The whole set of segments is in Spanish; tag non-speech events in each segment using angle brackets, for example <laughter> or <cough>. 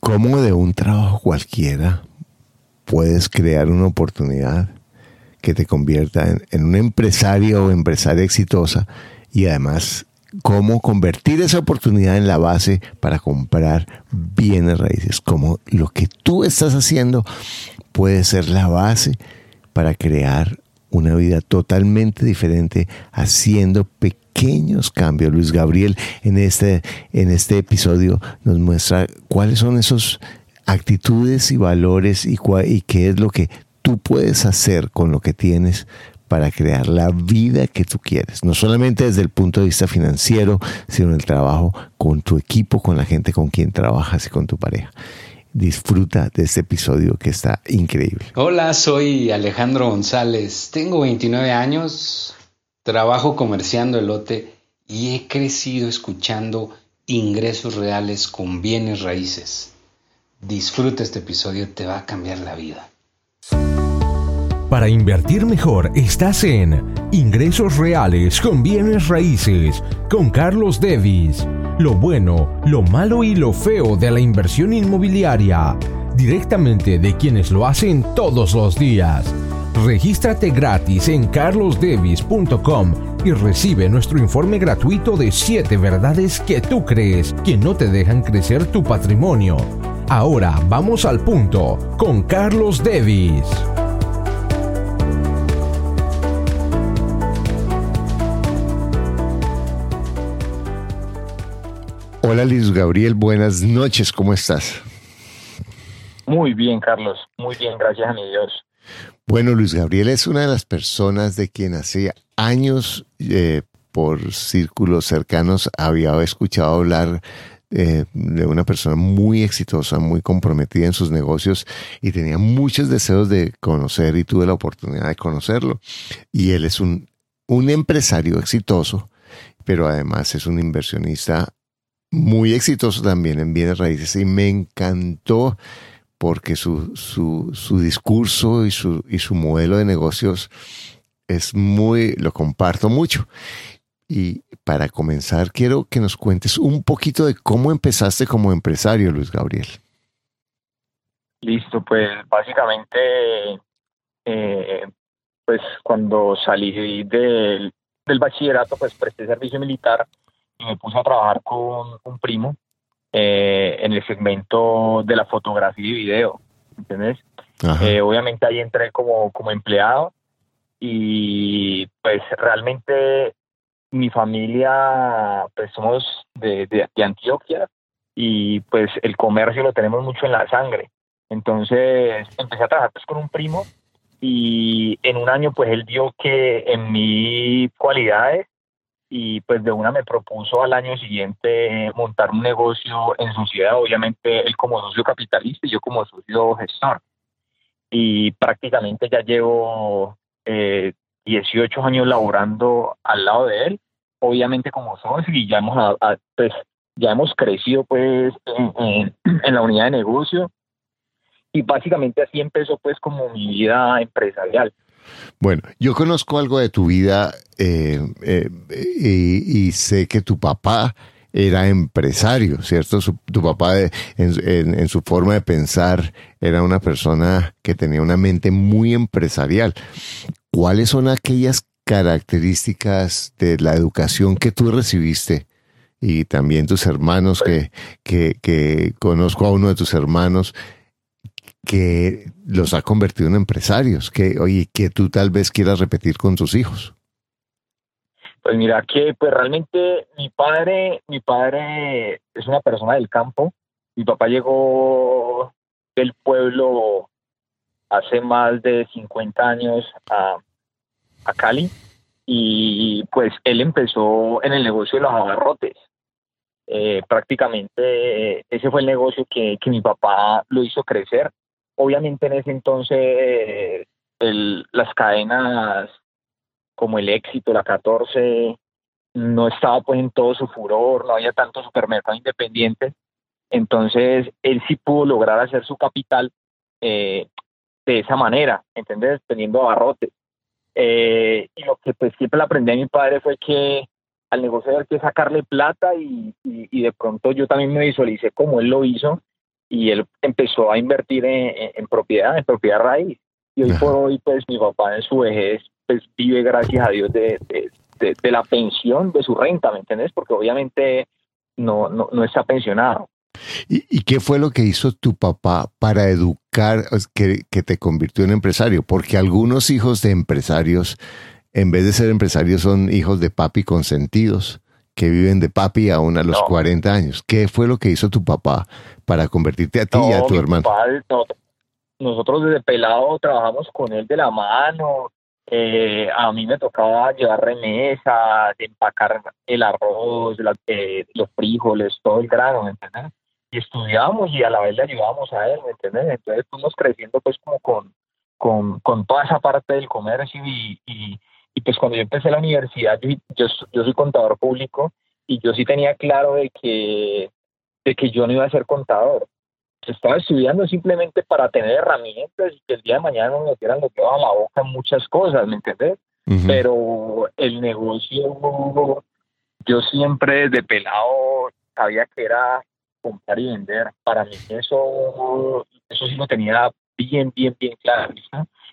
cómo de un trabajo cualquiera puedes crear una oportunidad que te convierta en, un empresario o empresaria exitosa y además cómo convertir esa oportunidad en la base para comprar bienes raíces, como lo que tú estás haciendo puede ser la base para crear una vida totalmente diferente haciendo pequeños cambios. Luis Gabriel en este, en este episodio nos muestra cuáles son esos actitudes y valores y, y qué es lo que tú puedes hacer con lo que tienes para crear la vida que tú quieres. No solamente desde el punto de vista financiero, sino el trabajo con tu equipo, con la gente con quien trabajas y con tu pareja. Disfruta de este episodio que está increíble. Hola, soy Alejandro González. Tengo 29 años, trabajo comerciando elote y he crecido escuchando ingresos reales con bienes raíces. Disfruta este episodio, te va a cambiar la vida. Para invertir mejor estás en Ingresos Reales con Bienes Raíces con Carlos Devis. Lo bueno, lo malo y lo feo de la inversión inmobiliaria. Directamente de quienes lo hacen todos los días. Regístrate gratis en carlosdevis.com y recibe nuestro informe gratuito de 7 verdades que tú crees que no te dejan crecer tu patrimonio. Ahora vamos al punto con Carlos Devis. Hola Luis Gabriel, buenas noches, ¿cómo estás? Muy bien, Carlos, muy bien, gracias a mi Dios. Bueno, Luis Gabriel es una de las personas de quien hacía años eh, por círculos cercanos había escuchado hablar eh, de una persona muy exitosa, muy comprometida en sus negocios y tenía muchos deseos de conocer y tuve la oportunidad de conocerlo. Y él es un, un empresario exitoso, pero además es un inversionista muy exitoso también en bienes raíces y me encantó porque su, su, su discurso y su, y su modelo de negocios es muy, lo comparto mucho. Y para comenzar, quiero que nos cuentes un poquito de cómo empezaste como empresario, Luis Gabriel. Listo, pues básicamente, eh, pues cuando salí del, del bachillerato, pues presté servicio militar me puse a trabajar con un primo eh, en el segmento de la fotografía y video, ¿entiendes? Eh, obviamente ahí entré como, como empleado y pues realmente mi familia, pues somos de, de, Antioquia y pues el comercio lo tenemos mucho en la sangre. Entonces empecé a trabajar pues con un primo y en un año pues él vio que en mis cualidades y pues de una me propuso al año siguiente montar un negocio en su ciudad, obviamente él como socio capitalista y yo como socio gestor. Y prácticamente ya llevo eh, 18 años laborando al lado de él, obviamente como socio y ya hemos, pues, ya hemos crecido pues en, <clears throat> en la unidad de negocio y básicamente así empezó pues como mi vida empresarial. Bueno, yo conozco algo de tu vida eh, eh, y, sé que tu papá era empresario, ¿cierto? tu papá en, su forma de pensar era una persona que tenía una mente muy empresarial. ¿Cuáles son aquellas características de la educación que tú recibiste? Y también tus hermanos, que, que conozco a uno de tus hermanos que los ha convertido en empresarios, que, oye, que tú tal vez quieras repetir con tus hijos? Pues mira que pues realmente mi padre, mi padre es una persona del campo. Mi papá llegó del pueblo hace más de 50 años a, a Cali y pues él empezó en el negocio de los abarrotes. Eh, prácticamente ese fue el negocio que, que mi papá lo hizo crecer Obviamente en ese entonces las cadenas como el éxito, la 14, no estaba pues en todo su furor, no había tanto supermercado independiente. Entonces él sí pudo lograr hacer su capital eh, de esa manera, ¿entendés? Teniendo abarrotes. Eh, y lo que pues siempre le aprendí a mi padre fue que al negocio había que sacarle plata y, y, de pronto yo también me visualicé como él lo hizo y él empezó a invertir en, propiedad, en propiedad raíz. Y hoy por hoy, pues mi papá en su vejez, pues vive gracias a Dios de, de, la pensión, de su renta, ¿me entiendes? Porque obviamente no, no, no está pensionado. ¿Y, qué fue lo que hizo tu papá para educar, que, que, te convirtió en empresario? Porque algunos hijos de empresarios, en vez de ser empresarios, son hijos de papi consentidos, que viven de papi aún a los 40 años. ¿Qué fue lo que hizo tu papá para convertirte a ti y a tu hermano? nosotros desde pelado trabajamos con él de la mano, eh, a mí me tocaba llevar remesas, empacar el arroz, eh, los frijoles, todo el grano, ¿me entiendes? Y estudiábamos y a la vez le ayudábamos a él, ¿me entiendes? Entonces fuimos creciendo pues como con, con, con toda esa parte del comercio y, y, pues cuando yo empecé la universidad, yo, yo, yo, soy contador público y yo sí tenía claro de que, de que yo no iba a ser contador estaba estudiando simplemente para tener herramientas y que el día de mañana no me metieran lo que va a la boca en muchas cosas, ¿me entiendes? Pero el negocio, yo siempre desde pelado sabía que era comprar y vender. Para mí eso, eso sí lo tenía bien, bien, bien claro.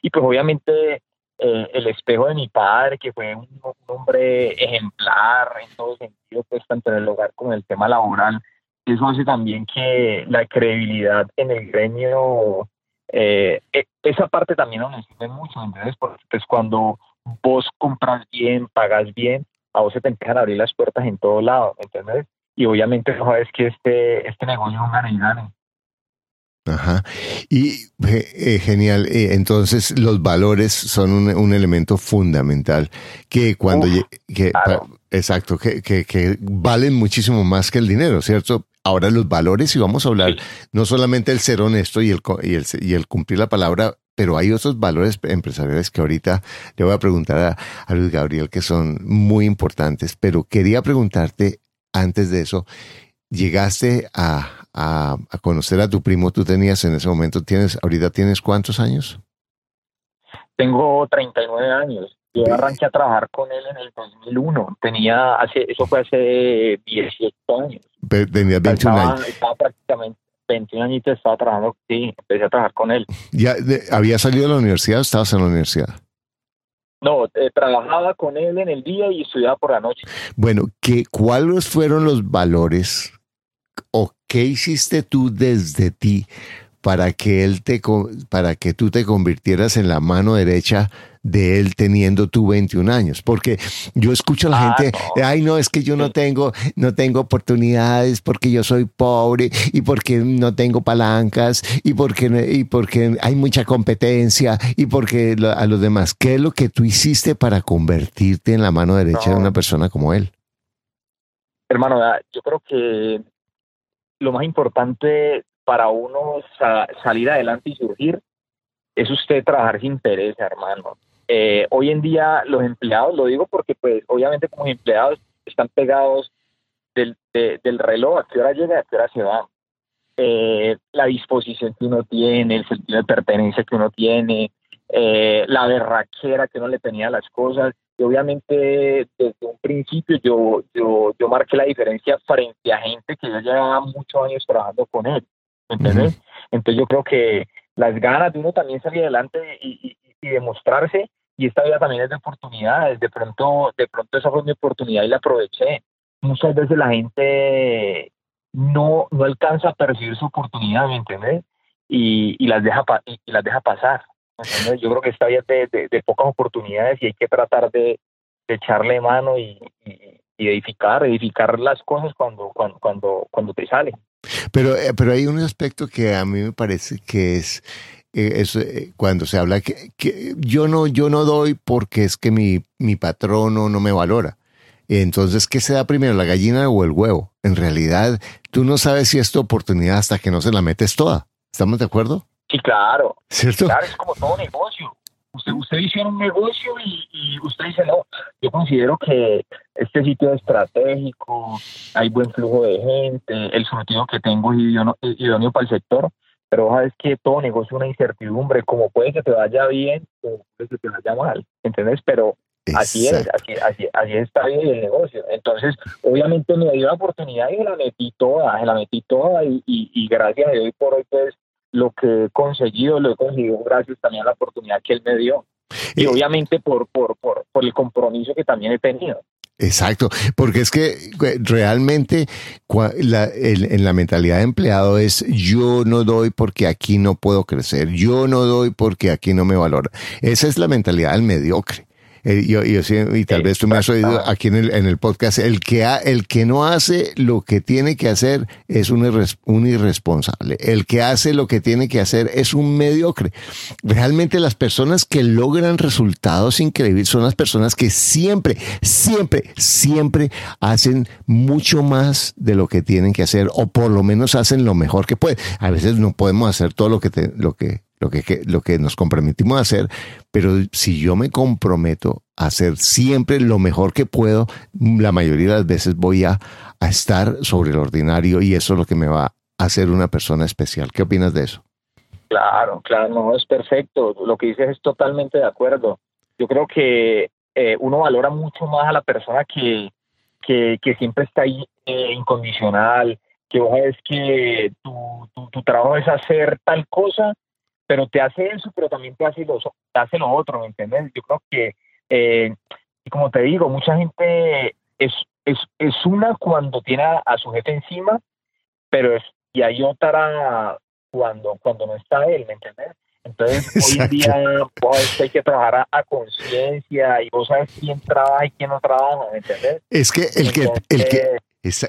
Y pues obviamente eh, el espejo de mi padre, que fue un, hombre ejemplar en todo sentido, pues tanto en el hogar como en el tema laboral, eso hace también que la credibilidad en el gremio, eh, e, esa parte también nos sirve mucho, ¿entendés? Porque pues cuando vos compras bien, pagas bien, a vos se te empiezan a abrir las puertas en todo lado, ¿entendés? Y obviamente no sabes que este, este negocio es un. Ajá. Y eh, genial. Eh, entonces, los valores son un, un elemento fundamental que cuando... que, exacto, que, que, que, valen muchísimo más que el dinero, ¿cierto? Ahora los valores, y vamos a hablar no solamente el ser honesto y el, y el, y el cumplir la palabra, pero hay otros valores empresariales que ahorita le voy a preguntar a, Luis Gabriel que son muy importantes, pero quería preguntarte antes de eso, llegaste a, a, conocer a tu primo, tú tenías en ese momento, tienes, ahorita tienes cuántos años? Tengo 39 años. Yo arranqué a trabajar con él en el 2001. Tenía, hace, eso fue hace 18 años. Tenía 21 años. Estaba prácticamente 21 años y estaba trabajando, sí, empecé a trabajar con él. ¿Ya había salido de la universidad o estabas en la universidad? No, eh, trabajaba con él en el día y estudiaba por la noche. Bueno, ¿qué, ¿cuáles fueron los valores o qué hiciste tú desde ti para que él te para que tú te convirtieras en la mano derecha de él teniendo tú 21 años, porque yo escucho a la ah, gente, ay no, es que yo no tengo no tengo oportunidades porque yo soy pobre y porque no tengo palancas y porque y porque hay mucha competencia y porque a los demás, ¿qué es lo que tú hiciste para convertirte en la mano derecha de una persona como él? Hermano, yo creo que lo más importante para uno salir adelante y surgir es usted trabajar sin pereza, hermano. Eh, hoy en día los empleados, lo digo porque pues obviamente como empleados están pegados del, del reloj, a qué hora llega, a qué hora se va. Eh, la disposición que uno tiene, el sentido de pertenencia que uno tiene, eh, la berraquera que uno le tenía a las cosas. Y obviamente desde un principio yo, yo, yo marqué la diferencia frente a gente que ya llevaba muchos años trabajando con él. ¿Entendés? Entonces yo creo que las ganas de uno también salir adelante y, y, demostrarse y esta vida también es de oportunidades. De pronto, de pronto esa fue mi oportunidad y la aproveché. Muchas veces la gente no, no alcanza a percibir su oportunidad, ¿me entiendes? Y, y las deja y las deja pasar. Yo creo que esta vida es de, pocas oportunidades y hay que tratar de, echarle mano y, edificar, edificar las cosas cuando, cuando, cuando, te salen. Pero, eh, pero hay un aspecto que a mí me parece que es, eh, es eh, cuando se habla que, que, yo no yo no doy porque es que mi, mi patrono no me valora. Entonces, ¿qué se da primero, la gallina o el huevo? En realidad, tú no sabes si es tu oportunidad hasta que no se la metes toda. ¿Estamos de acuerdo? Sí, claro. ¿Cierto? Claro, es como todo negocio. Usted, usted visiona un negocio y, usted dice, no, yo considero que este sitio es estratégico, hay buen flujo de gente, el surtido que tengo es idóneo, para el sector, pero sabes que todo negocio es una incertidumbre, como puede que te vaya bien o puede que te vaya mal, ¿entendés? Pero Así es, así, así, así está bien el negocio. Entonces, obviamente me dio la oportunidad y la metí toda, la metí toda y, y, gracias a Dios por hoy pues lo que he conseguido, lo he conseguido gracias también a la oportunidad que él me dio. Y obviamente por, por, por, por el compromiso que también he tenido. Exacto, porque es que realmente en la mentalidad de empleado es yo no doy porque aquí no puedo crecer, yo no doy porque aquí no me valora. Esa es la mentalidad del mediocre. Eh, yo, y tal vez tú me has oído aquí en el, en el podcast, el que, el que no hace lo que tiene que hacer es un, un irresponsable. El que hace lo que tiene que hacer es un mediocre. Realmente las personas que logran resultados increíbles son las personas que siempre, siempre, siempre hacen mucho más de lo que tienen que hacer o por lo menos hacen lo mejor que pueden. A veces no podemos hacer todo lo que, lo que lo que, lo que nos comprometimos a hacer, pero si yo me comprometo a hacer siempre lo mejor que puedo, la mayoría de las veces voy a, a estar sobre el ordinario y eso es lo que me va a hacer una persona especial. ¿Qué opinas de eso? Claro, claro, no, es perfecto. Lo que dices es totalmente de acuerdo. Yo creo que eh, uno valora mucho más a la persona que, que, que siempre está ahí eh, incondicional, que vos sabes que tu, tu, tu, trabajo es hacer tal cosa pero te hace eso, pero también te hace lo, te hace lo otro, ¿me entiendes? Yo creo que, eh, y como te digo, mucha gente es, es, es una cuando tiene a, su jefe encima, pero es, y hay otra cuando, cuando no está él, ¿me entiendes? Entonces, <laughs> hoy en día pues, hay que trabajar a, conciencia y vos sabes quién trabaja y quién no trabaja, ¿me entiendes? Es que el que, el que,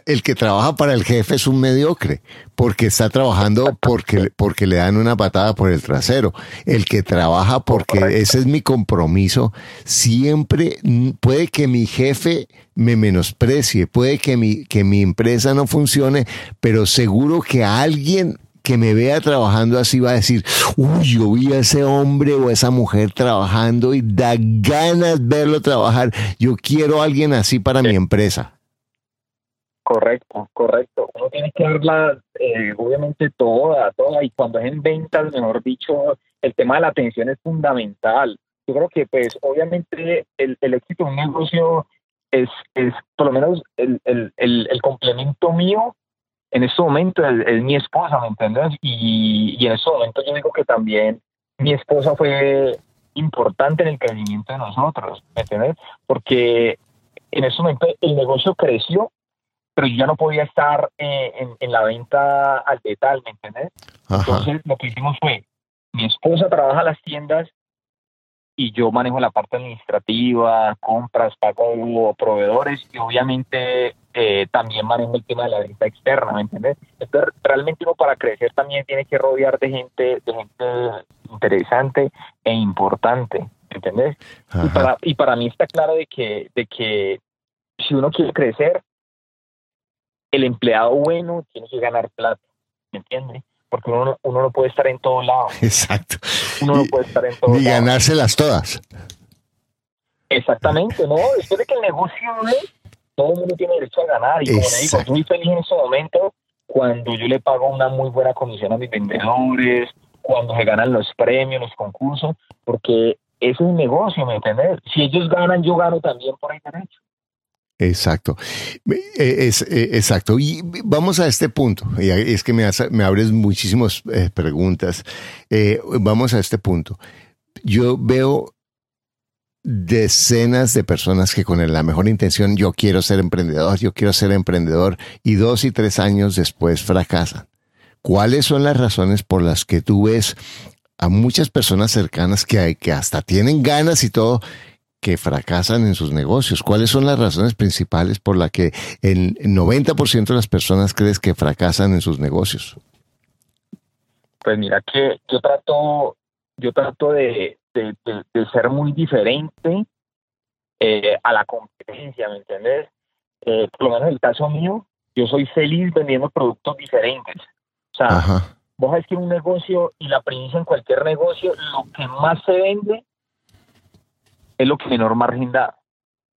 el que trabaja para el jefe es un mediocre, porque está trabajando porque, porque le dan una patada por el trasero. El que trabaja porque ese es mi compromiso, siempre puede que mi jefe me menosprecie, puede que mi, que mi empresa no funcione, pero seguro que alguien que me vea trabajando así va a decir, uy, yo vi a ese hombre o a esa mujer trabajando y da ganas verlo trabajar. Yo quiero a alguien así para mi empresa. Correcto, correcto. Uno tiene que darla, eh, obviamente, toda, toda. Y cuando es en ventas, mejor dicho, el tema de la atención es fundamental. Yo creo que, pues, obviamente, el, el éxito de un negocio es, es por lo menos, el, el, el, complemento mío en este momento es, mi esposa, ¿me entiendes? Y, y en este momento yo digo que también mi esposa fue importante en el crecimiento de nosotros, ¿me entiendes? Porque en ese momento el negocio creció pero yo ya no podía estar eh, en, la venta al detalle, ¿me entiendes? Entonces lo que hicimos fue, mi esposa trabaja en las tiendas y yo manejo la parte administrativa, compras, pago proveedores y obviamente eh, también manejo el tema de la venta externa, ¿me entiendes? Entonces realmente uno para crecer también tiene que rodear de gente, de gente interesante e importante, ¿me entiendes? Y para, y para mí está claro de que, de que si uno quiere crecer, el empleado bueno tiene que ganar plata, ¿me entiendes? Porque uno, uno no puede estar en todos lados. <laughs> Exacto. Uno no puede estar en todos lados. Ni ganárselas todas. Exactamente, ¿no? Después de que el negocio todo el mundo tiene derecho a ganar. Y como le digo, estoy feliz en ese momento cuando yo le pago una muy buena comisión a mis vendedores, cuando se ganan los premios, los concursos, porque es un negocio, ¿me entiendes? Si ellos ganan, yo gano también por ahí derecho. Exacto. E, es, e, exacto. Y vamos a este punto. Es que me, me abres muchísimas eh, preguntas. Eh, vamos a este punto. Yo veo decenas de personas que con la mejor intención, yo quiero ser emprendedor, yo quiero ser emprendedor, y dos y tres años después fracasan. ¿Cuáles son las razones por las que tú ves a muchas personas cercanas que, que hasta tienen ganas y todo, que fracasan en sus negocios? ¿Cuáles son las razones principales por las que el 90% de las personas crees que fracasan en sus negocios? Pues mira que yo trato, yo trato de, ser muy diferente eh, a la competencia, ¿me entiendes? Eh, por lo menos en el caso mío, yo soy feliz vendiendo productos diferentes. O sea, vos sabés que un negocio y la premisa en cualquier negocio, lo que más se vende es lo que menor margen da,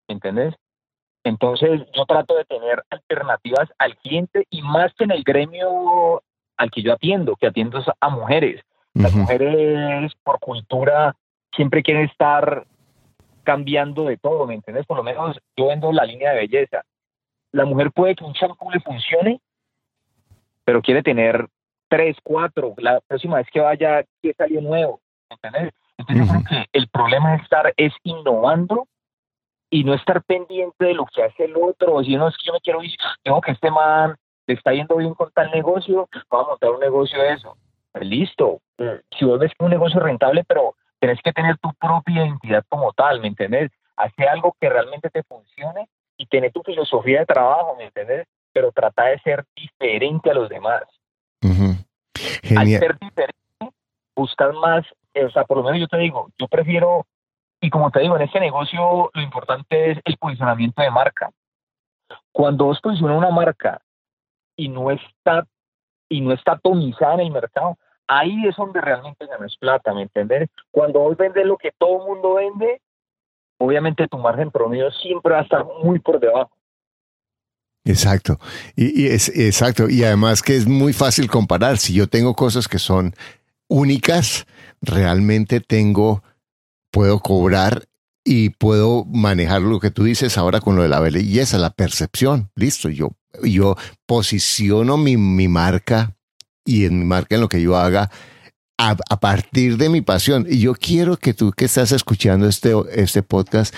¿entendés? Entonces yo trato de tener alternativas al cliente y más que en el gremio al que yo atiendo, que atiendo a mujeres. Las mujeres por cultura siempre quieren estar cambiando de todo, ¿me entiendes? Por lo menos yo vendo la línea de belleza. La mujer puede que un shampoo le funcione, pero quiere tener tres, cuatro, la próxima vez que vaya, que salió nuevo, ¿me Entonces yo creo que el problema es estar es innovando y no estar pendiente de lo que hace el otro, o si no es que yo me quiero ir, tengo que este man le está yendo bien con tal negocio, vamos a montar un negocio de eso. Pues listo, si vos ves que un negocio rentable, pero tenés que tener tu propia identidad como tal, ¿me entendés? Hacer algo que realmente te funcione y tener tu filosofía de trabajo, ¿me entiendes? Pero trata de ser diferente a los demás. Al ser diferente, buscar más, o sea, por lo menos yo te digo, yo prefiero, y como te digo, en este negocio lo importante es el posicionamiento de marca. Cuando vos posicionas una marca y no está y no está atomizada en el mercado, ahí es donde realmente ganas plata, ¿me entiendes? Cuando vos vendes lo que todo el mundo vende, obviamente tu margen promedio siempre va a estar muy por debajo. Exacto. Y, es exacto. Y además que es muy fácil comparar. Si yo tengo cosas que son únicas, realmente tengo, puedo cobrar y puedo manejar lo que tú dices ahora con lo de la belleza, la percepción. Listo. Yo, yo posiciono mi, mi marca y en mi marca, en lo que yo haga, a, partir de mi pasión. Y yo quiero que tú que estás escuchando este, este podcast,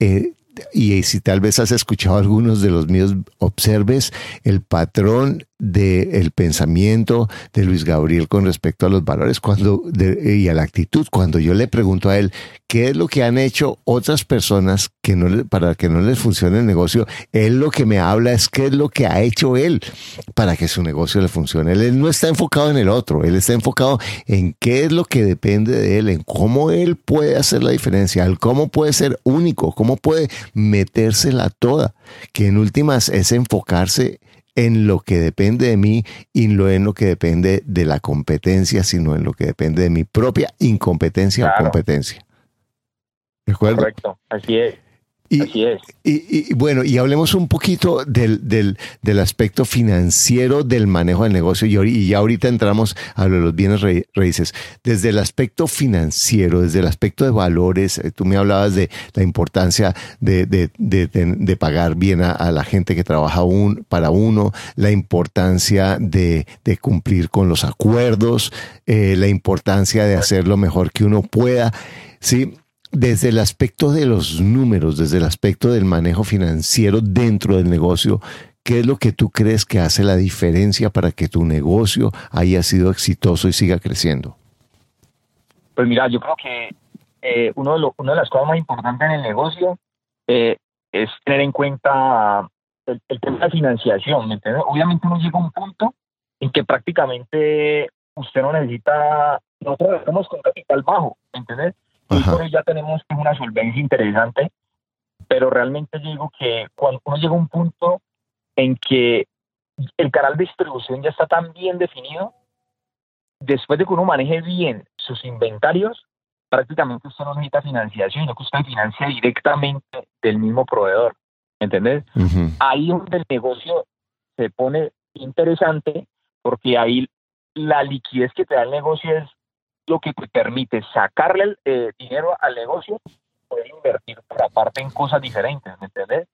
eh, y si tal vez has escuchado algunos de los míos, observes el patrón del pensamiento de Luis Gabriel con respecto a los valores cuando y a la actitud. Cuando yo le pregunto a él qué es lo que han hecho otras personas que no, para que no les funcione el negocio, él lo que me habla es qué es lo que ha hecho él para que su negocio le funcione. Él, no está enfocado en el otro, él está enfocado en qué es lo que depende de él, en cómo él puede hacer la diferencia, cómo puede ser único, cómo puede metérsela toda, que en últimas es enfocarse en lo que depende de mí y no en lo que depende de la competencia, sino en lo que depende de mi propia incompetencia o competencia. ¿De acuerdo? Correcto, así es. Y, Así es. Y, bueno, y hablemos un poquito del, del, del, aspecto financiero del manejo del negocio y, ya ahorita entramos a lo de los bienes raíces. Desde el aspecto financiero, desde el aspecto de valores, eh, tú me hablabas de la importancia de, de, de, pagar bien a, la gente que trabaja un, para uno, la importancia de, cumplir con los acuerdos, eh, la importancia de hacer lo mejor que uno pueda. Sí, desde el aspecto de los números, desde el aspecto del manejo financiero dentro del negocio, ¿qué es lo que tú crees que hace la diferencia para que tu negocio haya sido exitoso y siga creciendo? Pues mira, yo creo que eh, uno de una de las cosas más importantes en el negocio eh, es tener en cuenta el, tema de la financiación, ¿me entiendes? Obviamente uno llega a un punto en que prácticamente usted no necesita, nosotros estamos con capital bajo, ¿me entiendes? Hoy ya tenemos una solvencia interesante, pero realmente digo que cuando uno llega a un punto en que el canal de distribución ya está tan bien definido, después de que uno maneje bien sus inventarios, prácticamente usted no necesita financiación, sino que usted financia directamente del mismo proveedor. ¿Entendés? Ahí donde el negocio se pone interesante porque ahí la liquidez que te da el negocio es lo que te permite sacarle eh, dinero al negocio, poder invertir por aparte en cosas diferentes, ¿me entiendes?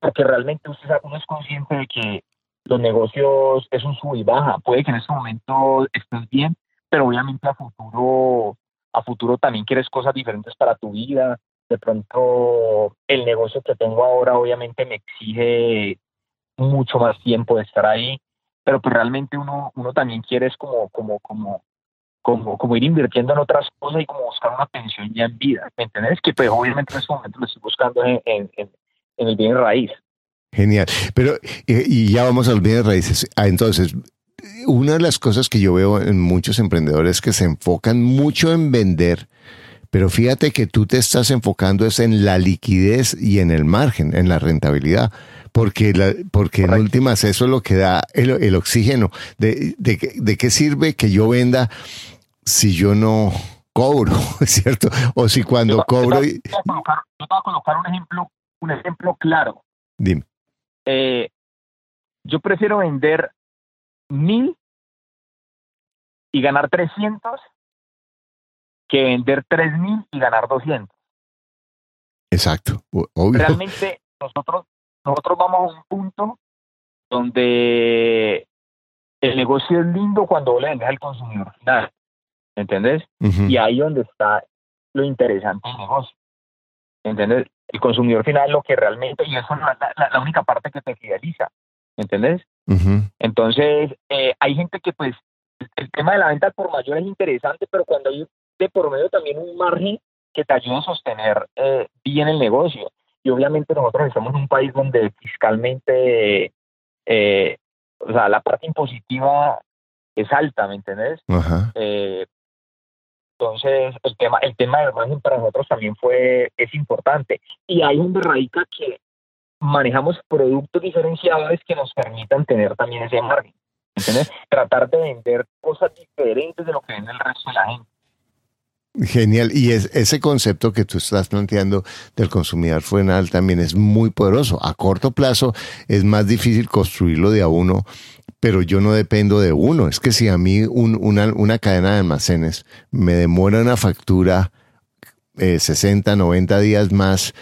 Porque realmente usted uno es consciente de que los negocios es un sub y baja. Puede que en este momento estés bien, pero obviamente a futuro, a futuro también quieres cosas diferentes para tu vida. De pronto el negocio que tengo ahora obviamente me exige mucho más tiempo de estar ahí, pero pues realmente uno, uno también quiere es como, como, como como, como ir invirtiendo en otras cosas y como buscar una pensión ya en vida. ¿Me entiendes? Que pues obviamente en este momento lo estoy buscando en, en, en, el bien raíz. Genial. Pero, eh, y ya vamos a los bienes raíces. Ah, entonces, una de las cosas que yo veo en muchos emprendedores que se enfocan mucho en vender, pero fíjate que tú te estás enfocando es en la liquidez y en el margen, en la rentabilidad porque, la, porque en últimas eso es lo que da el, el oxígeno. De, de, de, qué sirve que yo venda si yo no cobro, <laughs> ¿cierto? O si cuando cobro... Yo te, voy a colocar un ejemplo, un ejemplo claro. Dime. Eh, yo prefiero vender mil y ganar 300 que vender tres mil y ganar 200. Exacto, Realmente nosotros, nosotros vamos a un punto donde el negocio es lindo cuando le vendes al consumidor final, ¿entendés? Y ahí donde está lo interesante del negocio, ¿entendés? El consumidor final lo que realmente, y eso no es la, única parte que te fideliza, ¿entendés? Entonces, eh, hay gente que pues, el, tema de la venta por mayor es interesante, pero cuando hay de por medio también un margen que te ayuda a sostener eh, bien el negocio. Y obviamente nosotros estamos en un país donde fiscalmente eh, o sea, la parte impositiva es alta, ¿me entendés? Eh, entonces, el tema, el tema del margen para nosotros también fue, es importante. Y hay un radica que manejamos productos diferenciados que nos permitan tener también ese margen. ¿Entiendes? Tratar de vender cosas diferentes de lo que vende el resto de la gente. Genial. Y es, ese concepto que tú estás planteando del consumidor final también es muy poderoso. A corto plazo es más difícil construirlo de a uno, pero yo no dependo de uno. Es que si a mí una, una, cadena de almacenes me demora una factura eh, 60, 90 días más,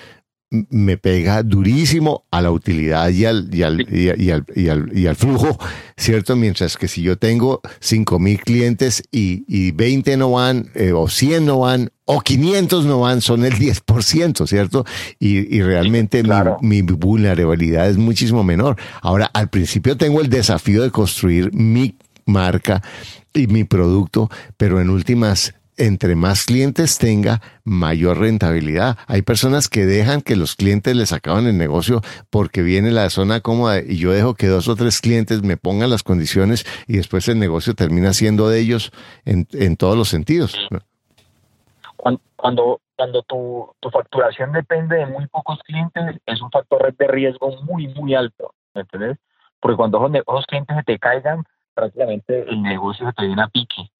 me pega durísimo a la utilidad y al, y al, y, al, y al, flujo, ¿cierto? Mientras que si yo tengo 5 mil clientes y, y 20 no van, eh, o 100 no van, o 500 no van, son el 10%, ¿cierto? Y, y realmente mi, mi, vulnerabilidad es muchísimo menor. Ahora, al principio tengo el desafío de construir mi marca y mi producto, pero en últimas entre más clientes tenga, mayor rentabilidad. Hay personas que dejan que los clientes les acaban el negocio porque viene la zona cómoda y yo dejo que dos o tres clientes me pongan las condiciones y después el negocio termina siendo de ellos en, en todos los sentidos. Cuando, cuando, tu, tu, facturación depende de muy pocos clientes, es un factor de riesgo muy, muy alto, ¿entendés? Porque cuando esos, clientes se te caigan, prácticamente el negocio se te viene a pique.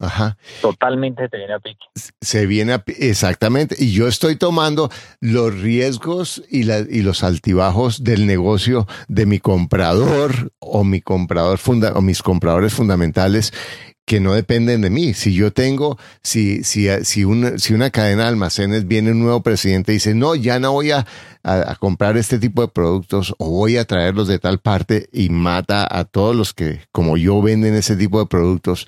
Ajá. Totalmente se te viene a pique. Se viene a exactamente. Y yo estoy tomando los riesgos y, la, y los altibajos del negocio de mi comprador o mi comprador funda, o mis compradores fundamentales que no dependen de mí. Si yo tengo, si, si, si, una, si una cadena de almacenes viene un nuevo presidente y dice, no, ya no voy a, a, comprar este tipo de productos o voy a traerlos de tal parte y mata a todos los que, como yo, venden ese tipo de productos,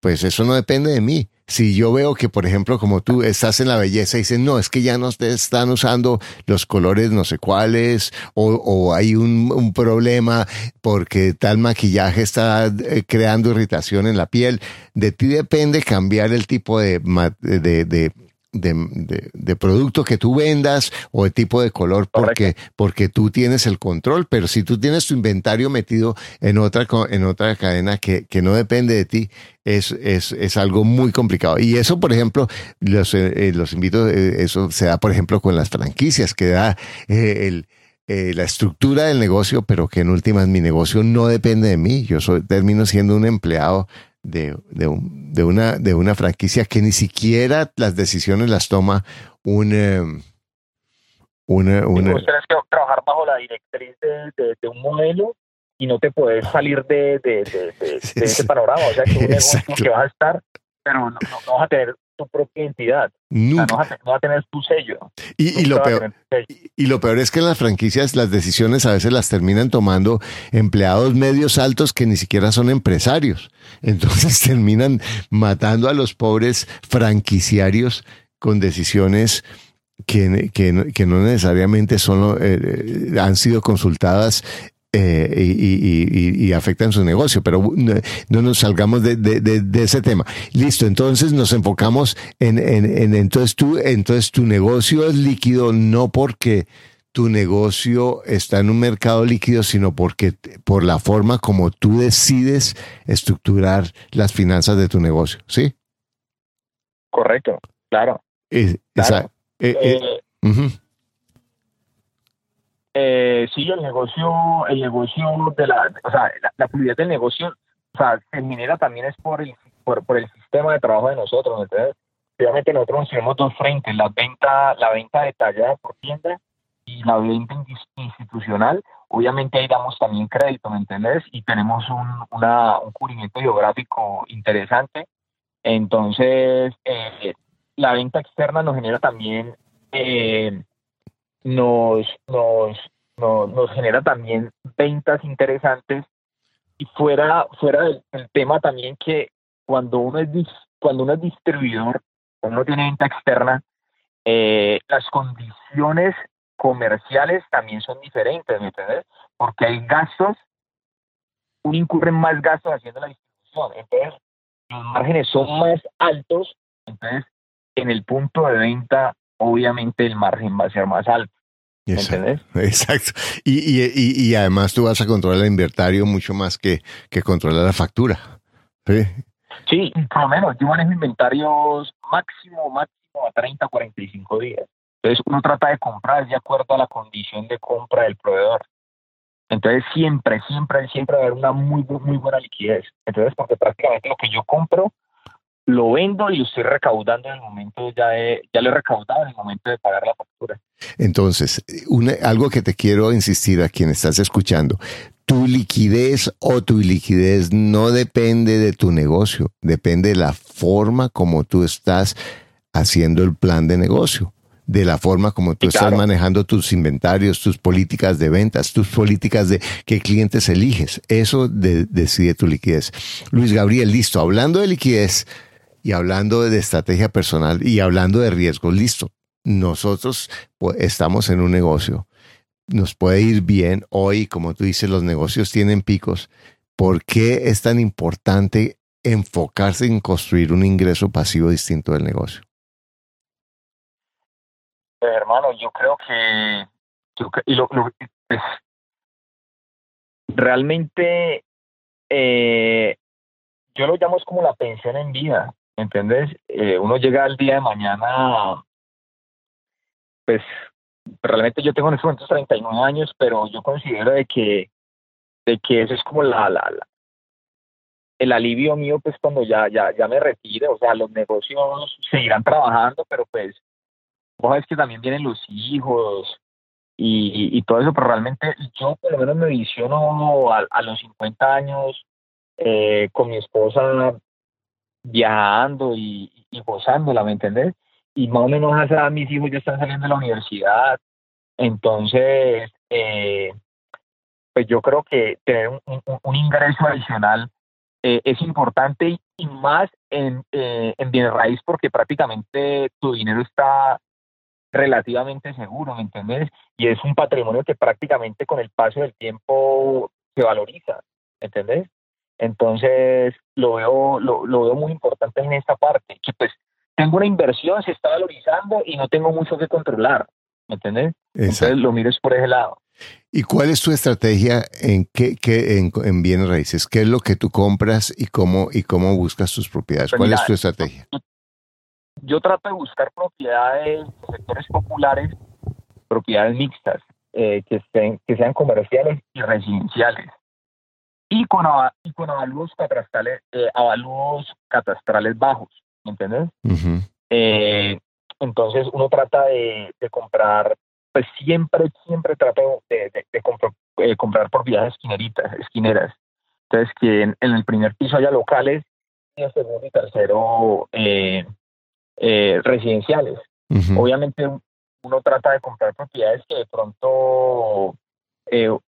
pues eso no depende de mí. Si yo veo que, por ejemplo, como tú estás en la belleza y dicen, no, es que ya no te están usando los colores no sé cuáles, o, hay un, problema porque tal maquillaje está eh, creando irritación en la piel, de ti depende cambiar el tipo de, de de, de, producto que tú vendas o de tipo de color porque, porque tú tienes el control, pero si tú tienes tu inventario metido en otra, en otra cadena que, que no depende de ti, es, es, es, algo muy complicado. Y eso, por ejemplo, los, eh, eh, los invito, eh, eso se da, por ejemplo, con las franquicias, que da el, la estructura del negocio, pero que en últimas mi negocio no depende de mí. Yo soy, termino siendo un empleado de, de, de, una, de una franquicia que ni siquiera las decisiones las toma un... Eh, una, una... tienes que trabajar bajo la directriz de, de, un modelo y no te puedes salir de, de, <laughs> ese panorama. O sea, que un negocio que vas a estar, pero no, no vas a tener tu propia identidad. no, va a, tener tu sello. Y, lo peor, y, lo peor es que en las franquicias las decisiones a veces las terminan tomando empleados medios altos que ni siquiera son empresarios. Entonces <laughs> terminan matando a los pobres franquiciarios con decisiones que, que, no necesariamente son, eh, eh, han sido consultadas eh, y, afectan su negocio, pero no, nos salgamos de, ese tema. Listo, entonces nos enfocamos en, en, entonces, tú, entonces tu negocio es líquido no porque tu negocio está en un mercado líquido, sino porque por la forma como tú decides estructurar las finanzas de tu negocio, ¿sí? Correcto, claro. Eh, eh, eh, sí, el negocio, el negocio de la, o sea, la, fluidez del negocio, o sea, se genera también es por el, por, el sistema de trabajo de nosotros, entonces, obviamente nosotros tenemos dos frentes, la venta, la venta detallada por tienda y la venta institucional, obviamente ahí damos también crédito, ¿me entiendes? Y tenemos un, un cubrimiento geográfico interesante, entonces, eh, la venta externa nos genera también eh, nos, nos, nos, genera también ventas interesantes y fuera, fuera del, tema también que cuando uno es, cuando uno es distribuidor, uno tiene venta externa, eh, las condiciones comerciales también son diferentes, ¿me entiendes? Porque hay gastos, uno incurre más gastos haciendo la distribución, entonces los márgenes son más altos, entonces en el punto de venta obviamente el margen va a ser más alto. Exacto. Exacto. Y, y, y, además tú vas a controlar el inventario mucho más que, que controlar la factura. Sí. Sí, por lo menos yo manejo inventarios máximo, máximo a 30, 45 días. Entonces uno trata de comprar de acuerdo a la condición de compra del proveedor. Entonces siempre, siempre, siempre va a haber una muy, muy buena liquidez. Entonces porque prácticamente lo que yo compro lo vendo y lo estoy recaudando en el momento, ya, ya lo he recaudado en el momento de pagar la factura. Entonces, algo que te quiero insistir a quien estás escuchando, tu liquidez o tu liquidez no depende de tu negocio, depende de la forma como tú estás haciendo el plan de negocio de la forma como tú estás manejando tus inventarios, tus políticas de ventas, tus políticas de qué clientes eliges. Eso decide tu liquidez. Luis Gabriel, listo. Hablando de liquidez, y hablando de estrategia personal y hablando de riesgos, listo. Nosotros pues, estamos en un negocio. Nos puede ir bien hoy, como tú dices, los negocios tienen picos. ¿Por qué es tan importante enfocarse en construir un ingreso pasivo distinto del negocio? Pues, hermano, yo creo que, y lo, pues, realmente eh, yo lo llamo como la pensión en vida. ¿Entendés? Eh, uno llega al día de mañana, pues realmente yo tengo en estos momentos 39 años, pero yo considero de que, de que eso es como la, la, el alivio mío, pues cuando ya, ya, ya me retire, o sea, los negocios seguirán trabajando, pero pues, vos sabes que también vienen los hijos y, todo eso, pero realmente yo por lo menos me visiono a, a los 50 años eh, con mi esposa viajando y, y gozándola, ¿me entendés? Y más o menos mis hijos ya están saliendo de la universidad, entonces, eh, pues yo creo que tener un, ingreso adicional eh, es importante y más en, eh, en bienes raíz porque prácticamente tu dinero está relativamente seguro, ¿me entendés? Y es un patrimonio que prácticamente con el paso del tiempo se valoriza, ¿me entendés? Entonces, lo veo, lo, lo veo muy importante en esta parte, que pues tengo una inversión, se está valorizando y no tengo mucho que controlar, ¿me entiendes? Entonces, lo mires por ese lado. ¿Y cuál es tu estrategia en qué, qué en, en, bienes raíces? ¿Qué es lo que tú compras y cómo y cómo buscas tus propiedades? Pues ¿Cuál es tu estrategia? Yo, trato de buscar propiedades, sectores populares, propiedades mixtas, eh, que, estén, que sean comerciales y residenciales y con, y con avalúos catastrales, eh, catastrales bajos, ¿me entiendes? Eh, entonces uno trata de, comprar, pues siempre, siempre trato de, de, eh, comprar propiedades esquineritas, esquineras. Entonces que en, el primer piso haya locales y en el segundo y tercero residenciales. Obviamente uno trata de comprar propiedades que de pronto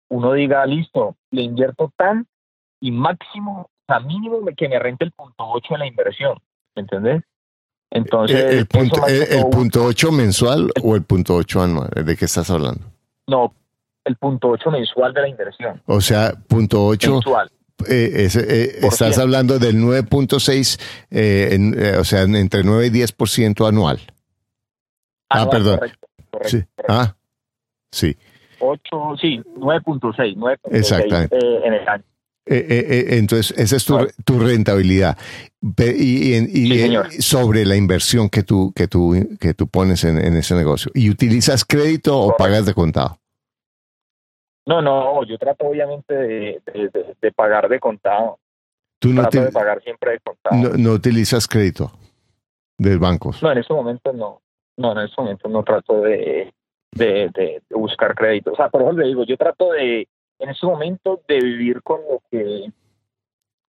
uno diga, listo, le invierto tan y máximo, o sea, mínimo que me rente el punto 8 de la inversión, ¿me entendés? Entonces, ¿El, punto, el, punto 8 mensual o el punto 8 anual? ¿De qué estás hablando? No, el punto 8 mensual de la inversión. O sea, punto 8 mensual. Eh, eh, estás hablando del 9.6, eh, o sea, entre 9 y 10% anual. ah, perdón. sí. Ah, sí. 8, sí, 9.6, 9.6 eh, en el año. Eh, eh, entonces, esa es tu, tu rentabilidad. Y, y, sobre la inversión que tú, que tú, que tú pones en, en ese negocio. ¿Y utilizas crédito o pagas de contado? No, no, yo trato obviamente de, de, pagar de contado. Tú no trato de pagar siempre de contado. No, no utilizas crédito de bancos. No, en este momento no. No, en este momento no trato de, de, de, buscar crédito. O sea, por ejemplo, digo, yo trato de, en este momento, de vivir con lo que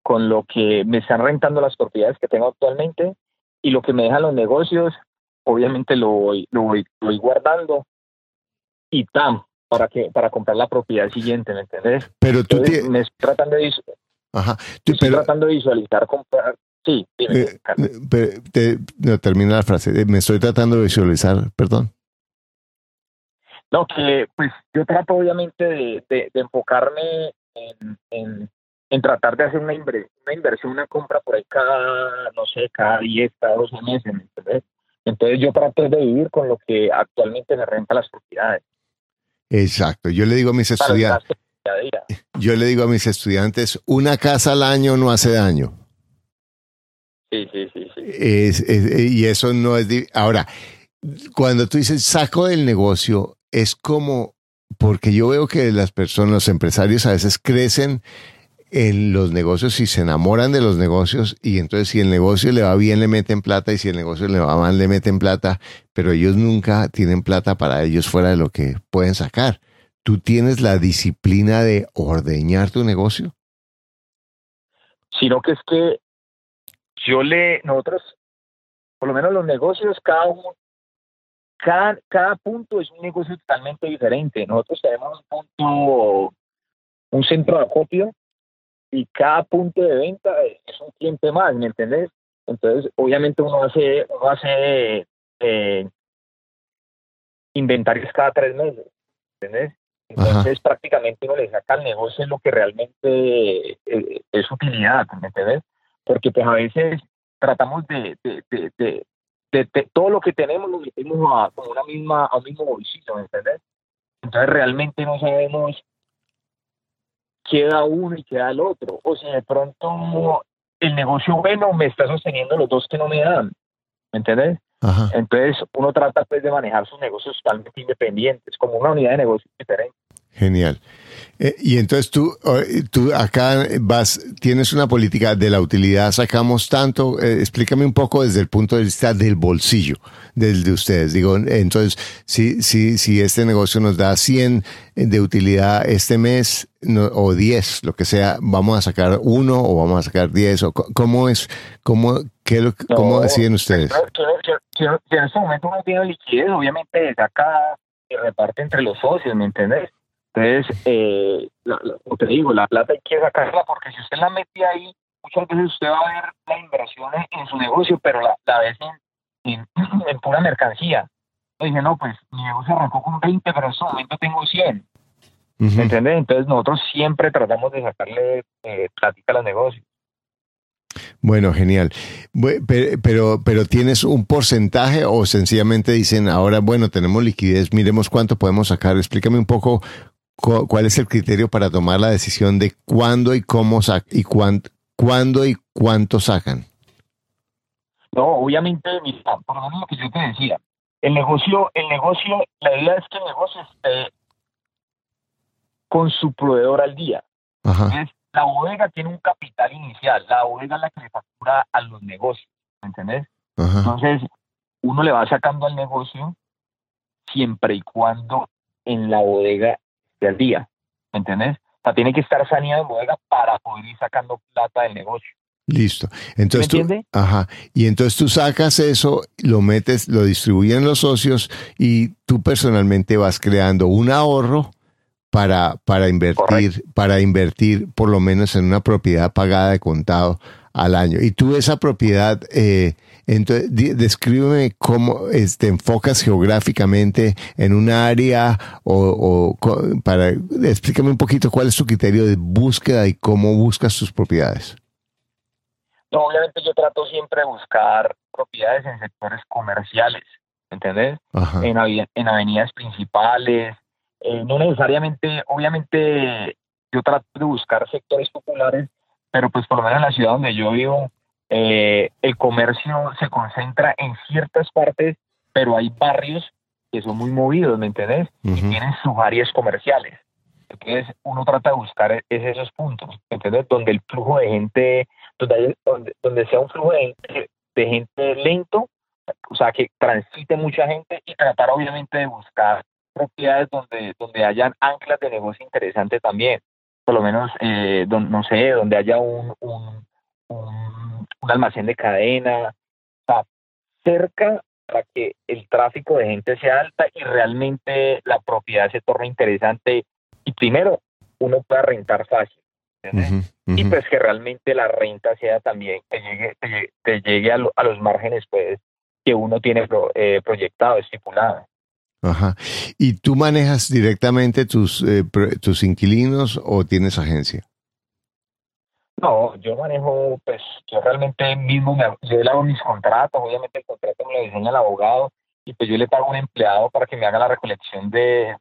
con lo que me están rentando las propiedades que tengo actualmente y lo que me dejan los negocios obviamente lo voy, lo voy, lo voy guardando y tam, para que para comprar la propiedad siguiente, ¿me entendés? Pero tú Entonces, te- me estoy tratando de, visu- Ajá. Tú- estoy pero, tratando de visualizar comprar. Sí, dime, eh, eh, pero te- no, termina la frase. Eh, Me estoy tratando de visualizar, perdón. No, que pues yo trato obviamente de, de- de enfocarme en, en, en tratar de hacer una, inver- una inversión, una compra por ahí cada, no sé, cada 10, cada 12 meses, ¿me entiendes? Entonces yo trato de vivir con lo que actualmente me renta las propiedades. Exacto. Yo le digo a mis estudiantes, yo le digo a mis estudiantes, una casa al año no hace daño. Sí, sí, sí, sí. Es- es- y eso no es... Ahora, cuando tú dices saco del negocio, es como, porque yo veo que las personas, los empresarios a veces crecen en los negocios y se enamoran de los negocios y entonces si el negocio le va bien le meten plata y si el negocio le va mal le meten plata, pero ellos nunca tienen plata para ellos fuera de lo que pueden sacar. ¿Tú tienes la disciplina de ordeñar tu negocio? Sino que es que yo le, nosotros, por lo menos los negocios, cada uno, cada, cada punto es un negocio totalmente diferente. Nosotros tenemos un punto, un centro de acopio y cada punto de venta es un cliente más, ¿me entendés? Entonces, obviamente uno hace, uno hace eh, inventarios cada tres meses, ¿entendés? Entonces, prácticamente uno le saca al negocio lo que realmente eh, es utilidad, ¿me entiendes? Porque pues a veces tratamos de, de, de, de, de- todo lo que tenemos lo metemos a una misma, a un mismo bolsillo, ¿me entiendes? Entonces realmente no sabemos qué da uno y qué da el otro. O si de pronto el negocio bueno me está sosteniendo los dos que no me dan, ¿me entiendes? Ajá. Entonces uno trata pues de manejar sus negocios totalmente independientes, como una unidad de negocio diferente. Genial. Eh, y entonces tú, eh, tú acá vas, tienes una política de la utilidad, sacamos tanto, eh, explícame un poco desde el punto de vista del bolsillo, del de ustedes. Digo, entonces, si, si, si este negocio nos da 100 de utilidad este mes no- o 10, lo que sea, vamos a sacar uno o vamos a sacar 10 o cómo es, cómo, qué, lo cómo deciden ustedes. Si en este momento uno tiene liquidez, obviamente saca y reparte entre los socios, ¿me entendés? Entonces, eh, la- la- como te digo, la plata hay que sacarla porque si usted la mete ahí, muchas veces usted va a ver la inversión en, su negocio, pero la, la ves en, en, <clears throat> en pura mercancía. Yo dije, no, pues mi negocio arrancó con 20, pero en este momento tengo 100. Ujú. ¿Me entiendes? Entonces nosotros siempre tratamos de sacarle eh, plática a los negocios. Bueno, genial. Bu- pe- Pero, pero tienes un porcentaje o sencillamente dicen ahora, bueno, tenemos liquidez, miremos cuánto podemos sacar. Explícame un poco cuál es el criterio para tomar la decisión de cuándo y cómo y cuánto, cuándo y cuánto sacan. No, obviamente, mira, por lo menos que yo te decía, el negocio, el negocio, la idea es que el negocio esté con su proveedor al día. Ajá. Entonces, la bodega tiene un capital inicial, la bodega es la que le factura a los negocios, ¿me entendés? Ajá. Entonces, uno le va sacando al negocio siempre y cuando en la bodega al día, ¿me entendés? O sea, tiene que estar saneado en bodega para poder ir sacando plata del negocio. Listo. Entonces tú, entiende? ajá. Y entonces tú sacas eso, lo metes, lo distribuyen los socios y tú personalmente vas creando un ahorro para, para invertir, para invertir por lo menos en una propiedad pagada de contado al año. Y tú esa propiedad, eh, entonces, descríbeme cómo te enfocas geográficamente en un área o, para, explícame un poquito cuál es tu criterio de búsqueda y cómo buscas tus propiedades. No, obviamente yo trato siempre de buscar propiedades en sectores comerciales, ¿entendés? En, en avenidas principales, eh, no necesariamente, obviamente yo trato de buscar sectores populares, pero pues por lo menos en la ciudad donde yo vivo, eh, el comercio se concentra en ciertas partes, pero hay barrios que son muy movidos, ¿me entendés? Ujú. tienen sus áreas comerciales. Entonces uno trata de buscar es esos puntos, ¿entendés? Donde el flujo de gente, donde, hay- donde, donde sea un flujo de gente, de gente lento, o sea, que transite mucha gente y tratar obviamente de buscar propiedades donde, donde hayan anclas de negocio interesante también. Por lo menos, eh, don- no sé, donde haya un, un, un, un almacén de cadena, o sea, cerca para que el tráfico de gente sea alta y realmente la propiedad se torne interesante y primero uno pueda rentar fácil. Y pues que realmente la renta sea también, que llegue, te, llegue a, los márgenes pues que uno tiene eh, proyectado, estipulado. Ajá. ¿Y tú manejas directamente tus, eh, tus inquilinos o tienes agencia? No, yo manejo, pues yo realmente mismo, me, yo le hago mis contratos, obviamente el contrato me lo diseña el abogado y pues yo le pago a un empleado para que me haga la recolección de,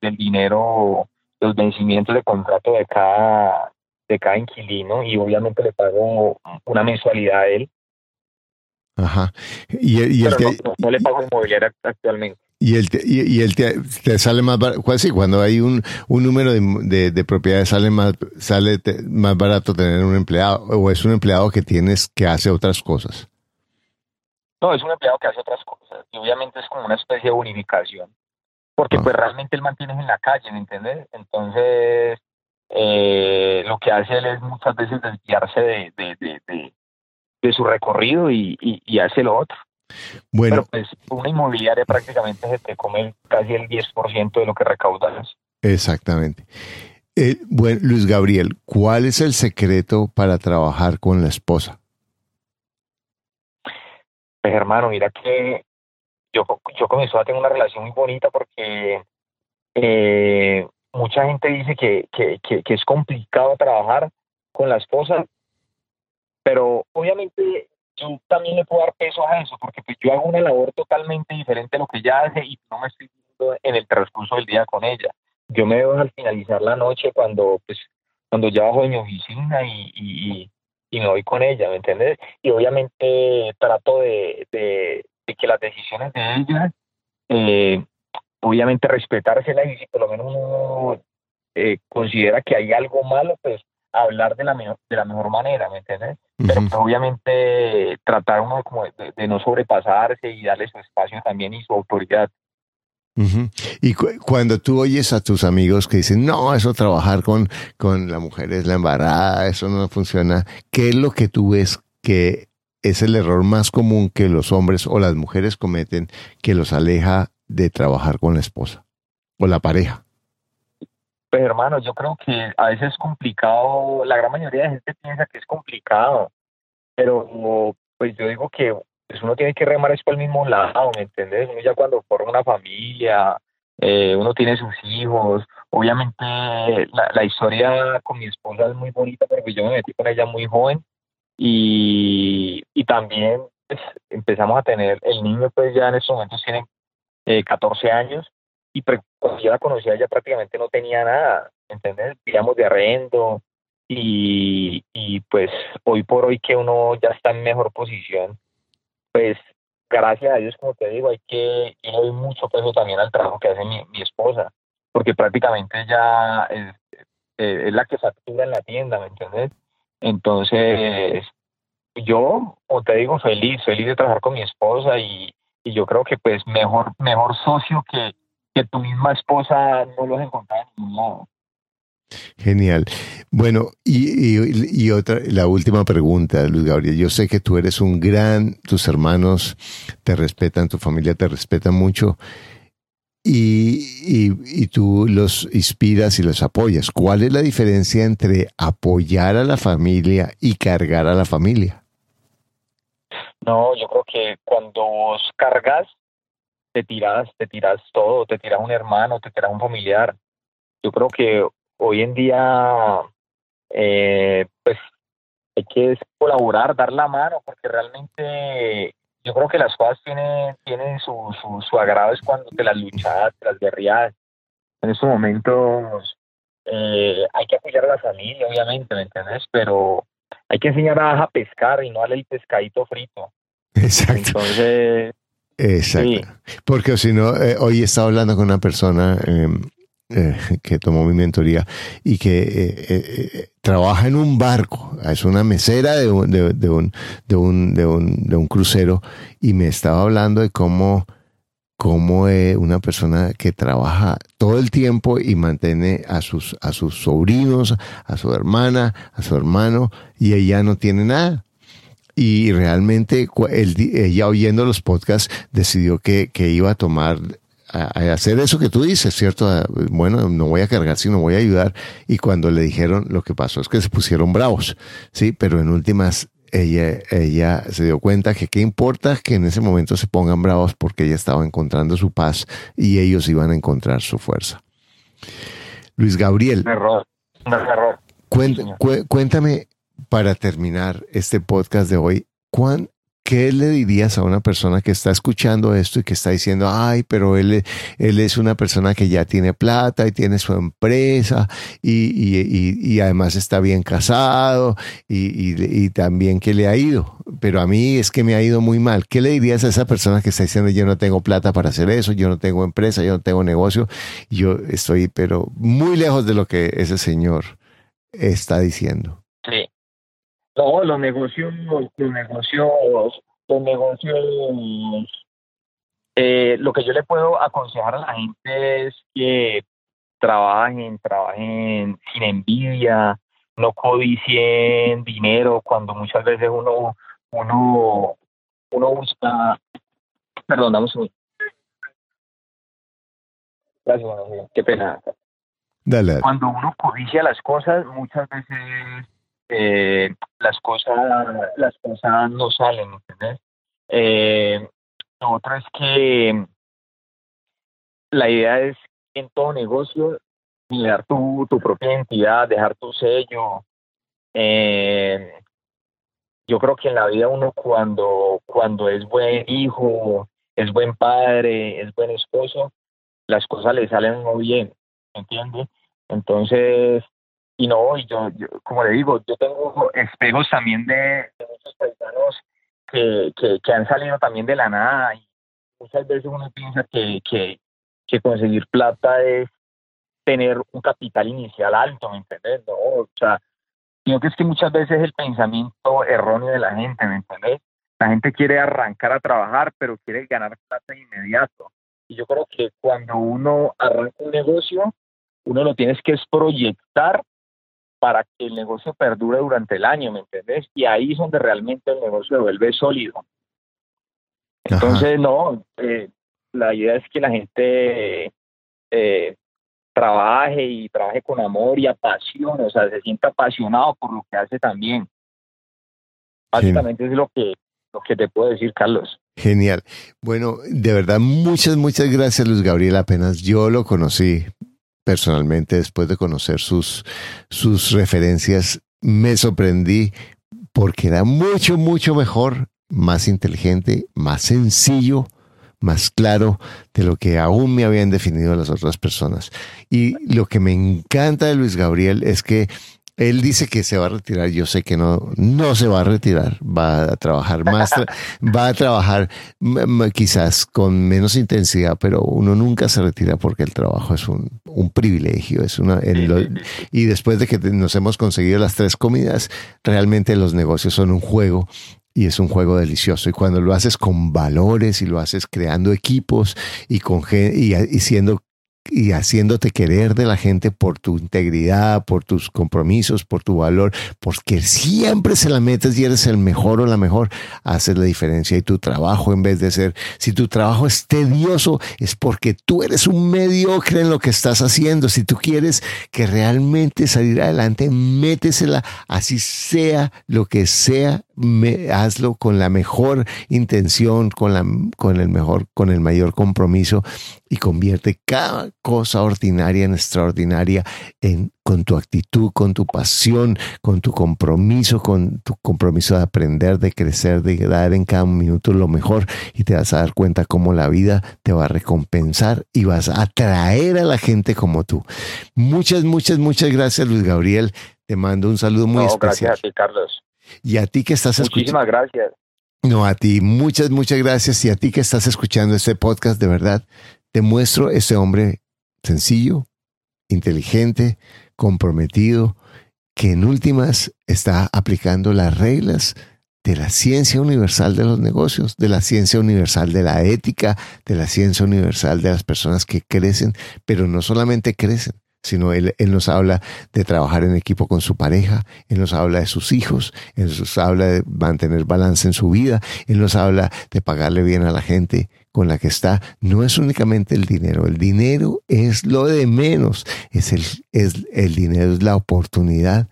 del dinero, los vencimientos de contrato de cada, de cada inquilino y obviamente le pago una mensualidad a él. Ajá. Y, y el no, le pago inmobiliaria actualmente. Y él, te, y, él te, sale más barato, pues sí, cuando hay un, un número de, de, propiedades sale más sale más barato tener un empleado o es un empleado que tienes que hace otras cosas. No, es un empleado que hace otras cosas y obviamente es como una especie de unificación porque ah. pues realmente él mantiene en la calle, ¿me entiendes? Entonces eh, lo que hace él es muchas veces desviarse de, de, de, de su recorrido y, y, y hace lo otro. Bueno, Pero pues una inmobiliaria prácticamente se te come casi el 10% de lo que recaudas. Exactamente. Eh, bueno, Luis Gabriel, ¿cuál es el secreto para trabajar con la esposa? Pues hermano, mira que yo, yo con mi esposa tengo una relación muy bonita porque eh, mucha gente dice que, que, que, que es complicado trabajar con la esposa, pero obviamente yo también le puedo dar peso a eso, porque pues yo hago una labor totalmente diferente a lo que ella hace y no me estoy viendo en el transcurso del día con ella. Yo me veo al finalizar la noche cuando pues cuando ya bajo de mi oficina y, y, me voy con ella, ¿me entiendes? Y obviamente trato de, de, que las decisiones de ella, eh, obviamente respetárselas y si por lo menos uno eh, considera que hay algo malo, pues hablar de la, de la mejor manera, ¿me entiendes? Pero pues, obviamente tratar uno como de, no sobrepasarse y darle su espacio también y su autoridad. Y cuando tú oyes a tus amigos que dicen, no, eso trabajar con, con la mujer es la embarada, eso no funciona, ¿qué es lo que tú ves que es el error más común que los hombres o las mujeres cometen que los aleja de trabajar con la esposa o la pareja? Pues hermano, yo creo que a veces es complicado, la gran mayoría de gente piensa que es complicado, pero pues yo digo que pues uno tiene que remar es por el mismo lado, ¿me entiendes? Uno ya cuando forma una familia, eh, uno tiene sus hijos, obviamente la, la, historia con mi esposa es muy bonita porque yo me metí con ella muy joven y, y también pues, empezamos a tener, el niño pues ya en estos momentos tiene eh, 14 años y cuando yo la conocía ella prácticamente no tenía nada, ¿entendés? Vivíamos de arrendo y, y pues hoy por hoy que uno ya está en mejor posición, pues gracias a Dios, como te digo, hay que doy mucho peso también al trabajo que hace mi, esposa, porque prácticamente ella es, eh, es, la que factura en la tienda, ¿me entiendes? Entonces, yo, como te digo, feliz, feliz de trabajar con mi esposa y, y yo creo que pues mejor, mejor socio que, que tu misma esposa no los encontraba en ningún lado. Genial. Bueno, y, y, otra, la última pregunta, Luis Gabriel. Yo sé que tú eres un gran, tus hermanos te respetan, tu familia te respeta mucho y, y, tú los inspiras y los apoyas. ¿Cuál es la diferencia entre apoyar a la familia y cargar a la familia? No, yo creo que cuando cargas, te tiras, te tiras todo, te tiras un hermano, te tiras un familiar. Yo creo que hoy en día, eh, pues hay que colaborar, dar la mano, porque realmente yo creo que las cosas tienen, tienen su, su, su agrado es cuando te las luchas, te las guerrías. En estos momentos eh, hay que apoyar a la familia, obviamente, ¿me entiendes? Pero hay que enseñar a, a pescar y no darle el pescadito frito. <laughs> Exacto. Entonces, Exacto. Porque si no, eh, hoy estaba hablando con una persona em, eh, que tomó mi mentoría y que eh, trabaja en un barco, es una mesera de un, de, un, de, un, de, un, de un crucero y me estaba hablando de cómo cómo una persona que trabaja todo el tiempo y mantiene a sus, a sus sobrinos, a su hermana, a su hermano, y ella no tiene nada y realmente ella oyendo los podcasts decidió que, que iba a tomar a, hacer eso que tú dices, ¿cierto? bueno, no voy a cargar, sino voy a ayudar. Y cuando le dijeron, lo que pasó es que se pusieron bravos, ¿sí? Pero en últimas, ella, ella se dio cuenta que qué importa que en ese momento se pongan bravos porque ella estaba encontrando su paz y ellos iban a encontrar su fuerza. Luis Gabriel. error, error. Cuéntame, para terminar este podcast de hoy, ¿cuán, ¿qué le dirías a una persona que está escuchando esto y que está diciendo, ay, pero él, él es una persona que ya tiene plata y tiene su empresa y, además está bien casado y, también que le ha ido? Pero a mí es que me ha ido muy mal. ¿Qué le dirías a esa persona que está diciendo, yo no tengo plata para hacer eso, yo no tengo empresa, yo no tengo negocio? Yo estoy, pero muy lejos de lo que ese señor está diciendo. No, los negocios, los negocios, los negocios, eh, lo que yo le puedo aconsejar a la gente es que trabajen, trabajen sin envidia, no codicien dinero cuando muchas veces uno, uno, uno busca, perdón, damos un Gracias, qué pena. Cuando uno codicia las cosas, muchas veces eh, las cosas las cosas no salen, ¿entendés? Eh, lo es que la idea es en todo negocio dejar tu, tu propia identidad, dejar tu sello. Eh, yo creo que en la vida uno cuando, cuando es buen hijo, es buen padre, es buen esposo, las cosas le salen muy bien. ¿entiendes? Entonces, y no, y yo, como le digo, yo tengo espejos también de, muchos paisanos que, que, han salido también de la nada muchas veces uno piensa que, que, conseguir plata es tener un capital inicial alto, ¿me entiendes? No, o sea, creo que es que muchas veces el pensamiento erróneo de la gente, ¿me entiendes? La gente quiere arrancar a trabajar, pero quiere ganar plata inmediato. Y yo creo que cuando uno arranca un negocio, uno lo tienes que es proyectar para que el negocio perdure durante el año, ¿me entendés? Y ahí es donde realmente el negocio se vuelve sólido. Entonces, no, eh, la idea es que la gente eh, trabaje y trabaje con amor y apasión, o sea, se sienta apasionado por lo que hace también. Básicamente es lo que, lo que te puedo decir, Carlos. Genial. Bueno, de verdad, muchas, muchas gracias, Luis Gabriel. Apenas yo lo conocí personalmente después de conocer sus, sus referencias. Me sorprendí porque era mucho, mucho mejor, más inteligente, más sencillo, más claro de lo que aún me habían definido las otras personas. Y lo que me encanta de Luis Gabriel es que él dice que se va a retirar, yo sé que no, no se va a retirar, va a trabajar más, <laughs> va a trabajar quizás con menos intensidad, pero uno nunca se retira porque el trabajo es un, privilegio, es una, y después de que nos hemos conseguido las tres comidas, realmente los negocios son un juego y es un juego delicioso. Y cuando lo haces con valores y lo haces creando equipos y, con, y siendo y haciéndote querer de la gente por tu integridad, por tus compromisos, por tu valor, porque siempre se la metes y eres el mejor o la mejor, haces la diferencia. Y tu trabajo, en vez de ser, si tu trabajo es tedioso, es porque tú eres un mediocre en lo que estás haciendo. Si tú quieres que realmente salir adelante, métesela, así sea lo que sea, hazlo con la mejor intención, con, la, con el mejor, con el mayor compromiso y convierte cada cosa ordinaria en extraordinaria en, con tu actitud, con tu pasión, con tu compromiso, con tu compromiso de aprender, de crecer, de dar en cada minuto lo mejor y te vas a dar cuenta cómo la vida te va a recompensar y vas a atraer a la gente como tú. Muchas, muchas, muchas gracias Luis Gabriel. Te mando un saludo muy especial. Gracias a ti, Carlos. Y a ti que estás escuchando. Muchísimas gracias. No, a ti, muchas, muchas gracias. Y a ti que estás escuchando este podcast, de verdad, te muestro ese hombre sencillo, inteligente, comprometido, que en últimas está aplicando las reglas de la ciencia universal de los negocios, de la ciencia universal de la ética, de la ciencia universal de las personas que crecen, pero no solamente crecen, sino él, él, nos habla de trabajar en equipo con su pareja, Él nos habla de sus hijos, Él nos habla de mantener balance en su vida, Él nos habla de pagarle bien a la gente con la que está. No es únicamente el dinero, el dinero es lo de menos, es el, es el dinero, es la oportunidad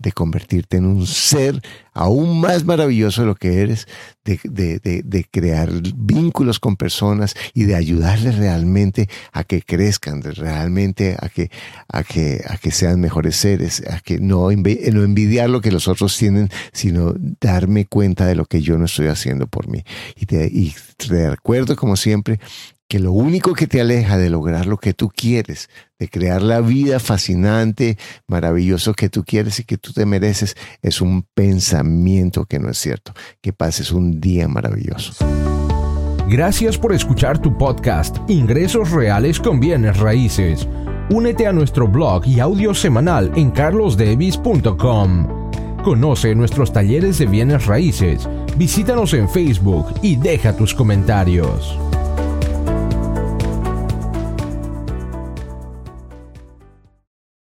de convertirte en un ser aún más maravilloso de lo que eres, de, de, de, crear vínculos con personas y de ayudarles realmente a que crezcan, realmente a que, a que, a que sean mejores seres, a que no, no envidiar lo que los otros tienen, sino darme cuenta de lo que yo no estoy haciendo por mí. Y te, y te recuerdo, como siempre, que lo único que te aleja de lograr lo que tú quieres, de crear la vida fascinante, maravilloso que tú quieres y que tú te mereces, es un pensamiento que no es cierto. Que pases un día maravilloso. Gracias por escuchar tu podcast Ingresos Reales con Bienes Raíces. Únete a nuestro blog y audio semanal en carlosdevis.com. Conoce nuestros talleres de bienes raíces, visítanos en Facebook y deja tus comentarios.